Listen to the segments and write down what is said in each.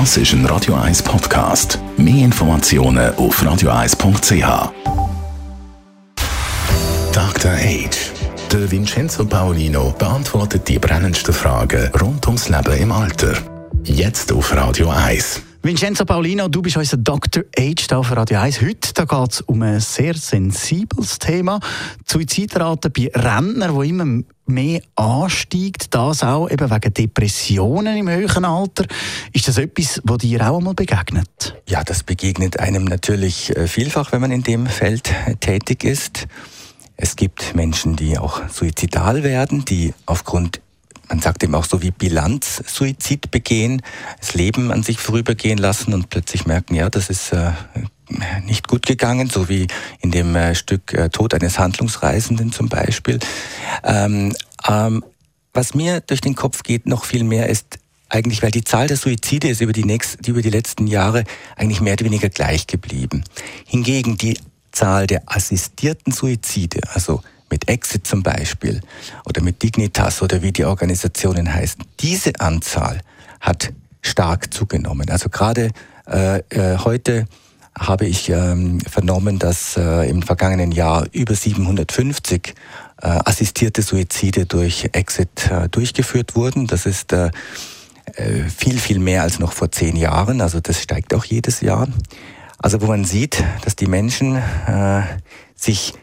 Das ist ein Radio 1 Podcast. Mehr Informationen auf radio1.ch. Dr. Age. Der Vincenzo Paolino beantwortet die brennendsten Fragen rund ums Leben im Alter. Jetzt auf Radio 1. Vincenzo Paulino, du bist unser Dr. Age hier auf Radio 1. Heute geht es um ein sehr sensibles Thema. Die Suizidrate bei Rentnern, die immer mehr ansteigt. Das auch eben wegen Depressionen im höheren Alter. Ist das etwas, was dir auch einmal begegnet? Ja, das begegnet einem natürlich äh, vielfach, wenn man in dem Feld tätig ist. Es gibt Menschen, die auch suizidal werden, die aufgrund man sagt eben auch so wie Bilanzsuizid begehen, das Leben an sich vorübergehen lassen und plötzlich merken, ja, das ist äh, nicht gut gegangen, so wie in dem äh, Stück äh, Tod eines Handlungsreisenden zum Beispiel. Ähm, ähm, was mir durch den Kopf geht noch viel mehr ist, eigentlich, weil die Zahl der Suizide ist über die, nächsten, über die letzten Jahre eigentlich mehr oder weniger gleich geblieben. Hingegen die Zahl der assistierten Suizide, also mit Exit zum Beispiel oder mit Dignitas oder wie die Organisationen heißen, diese Anzahl hat stark zugenommen. Also gerade äh, äh, heute habe ich ähm, vernommen, dass äh, im vergangenen Jahr über 750 äh, assistierte Suizide durch Exit äh, durchgeführt wurden. Das ist äh, äh viel, viel mehr als noch vor zehn Jahren. Also das steigt auch jedes Jahr. Also wo man sieht, dass die Menschen äh, sich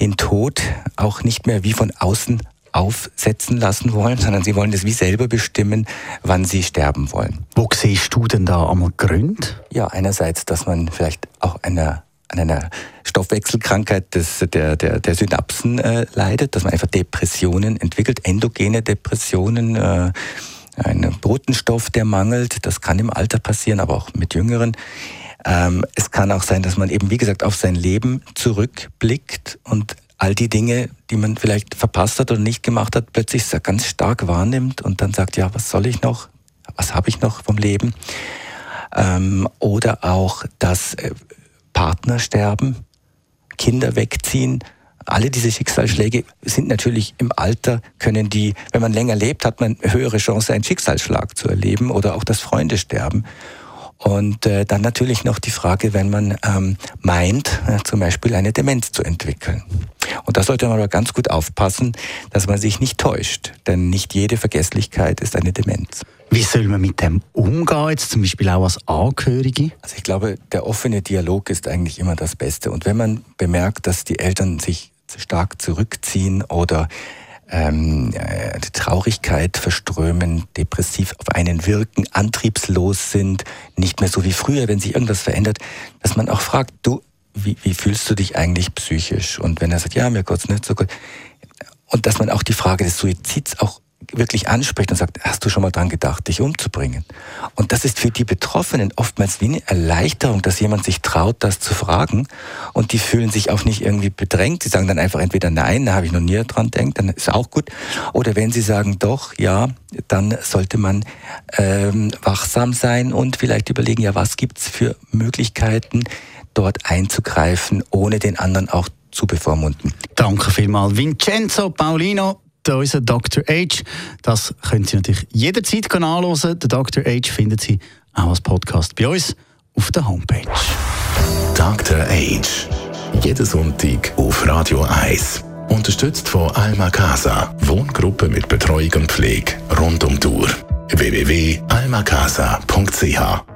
den Tod auch nicht mehr wie von außen aufsetzen lassen wollen, sondern sie wollen es wie selber bestimmen, wann sie sterben wollen. Wo siehst du denn da einmal Gründe? Ja, einerseits, dass man vielleicht auch einer, an einer Stoffwechselkrankheit des, der, der, der Synapsen äh, leidet, dass man einfach Depressionen entwickelt, endogene Depressionen, äh, einen Botenstoff, der mangelt. Das kann im Alter passieren, aber auch mit Jüngeren. Ähm, es kann auch sein, dass man eben, wie gesagt, auf sein Leben zurückblickt und all die Dinge, die man vielleicht verpasst hat oder nicht gemacht hat, plötzlich ganz stark wahrnimmt und dann sagt, ja, was soll ich noch? Was habe ich noch vom Leben? Ähm, oder auch, dass äh, Partner sterben, Kinder wegziehen. Alle diese Schicksalsschläge sind natürlich im Alter, können die, wenn man länger lebt, hat man höhere Chance, einen Schicksalsschlag zu erleben oder auch, dass Freunde sterben. Und äh, dann natürlich noch die Frage, wenn man ähm, meint, äh, zum Beispiel eine Demenz zu entwickeln. Und da sollte man aber ganz gut aufpassen, dass man sich nicht täuscht, denn nicht jede Vergesslichkeit ist eine Demenz. Wie soll man mit dem umgehen, jetzt zum Beispiel auch als Angehörige? Also ich glaube, der offene Dialog ist eigentlich immer das Beste. Und wenn man bemerkt, dass die Eltern sich stark zurückziehen oder ähm, äh, Traurigkeit verströmen, depressiv auf einen wirken, antriebslos sind, nicht mehr so wie früher, wenn sich irgendwas verändert, dass man auch fragt, du, wie, wie fühlst du dich eigentlich psychisch? Und wenn er sagt, ja, mir geht's nicht so gut. Und dass man auch die Frage des Suizids auch wirklich anspricht und sagt, hast du schon mal dran gedacht, dich umzubringen? Und das ist für die Betroffenen oftmals wie eine Erleichterung, dass jemand sich traut, das zu fragen. Und die fühlen sich auch nicht irgendwie bedrängt. Sie sagen dann einfach entweder nein, da habe ich noch nie dran denkt, dann ist auch gut. Oder wenn sie sagen doch, ja, dann sollte man ähm, wachsam sein und vielleicht überlegen, ja, was gibt's für Möglichkeiten, dort einzugreifen, ohne den anderen auch zu bevormunden. Danke vielmals, Vincenzo Paulino unser Dr. H. Das können Sie natürlich jederzeit anhören. Den Dr. H finden Sie auch als Podcast bei uns auf der Homepage. Dr. H. Jeden Sonntag auf Radio 1. Unterstützt von Alma Casa. Wohngruppe mit Betreuung und Pflege rund um die Uhr. www.almacasa.ch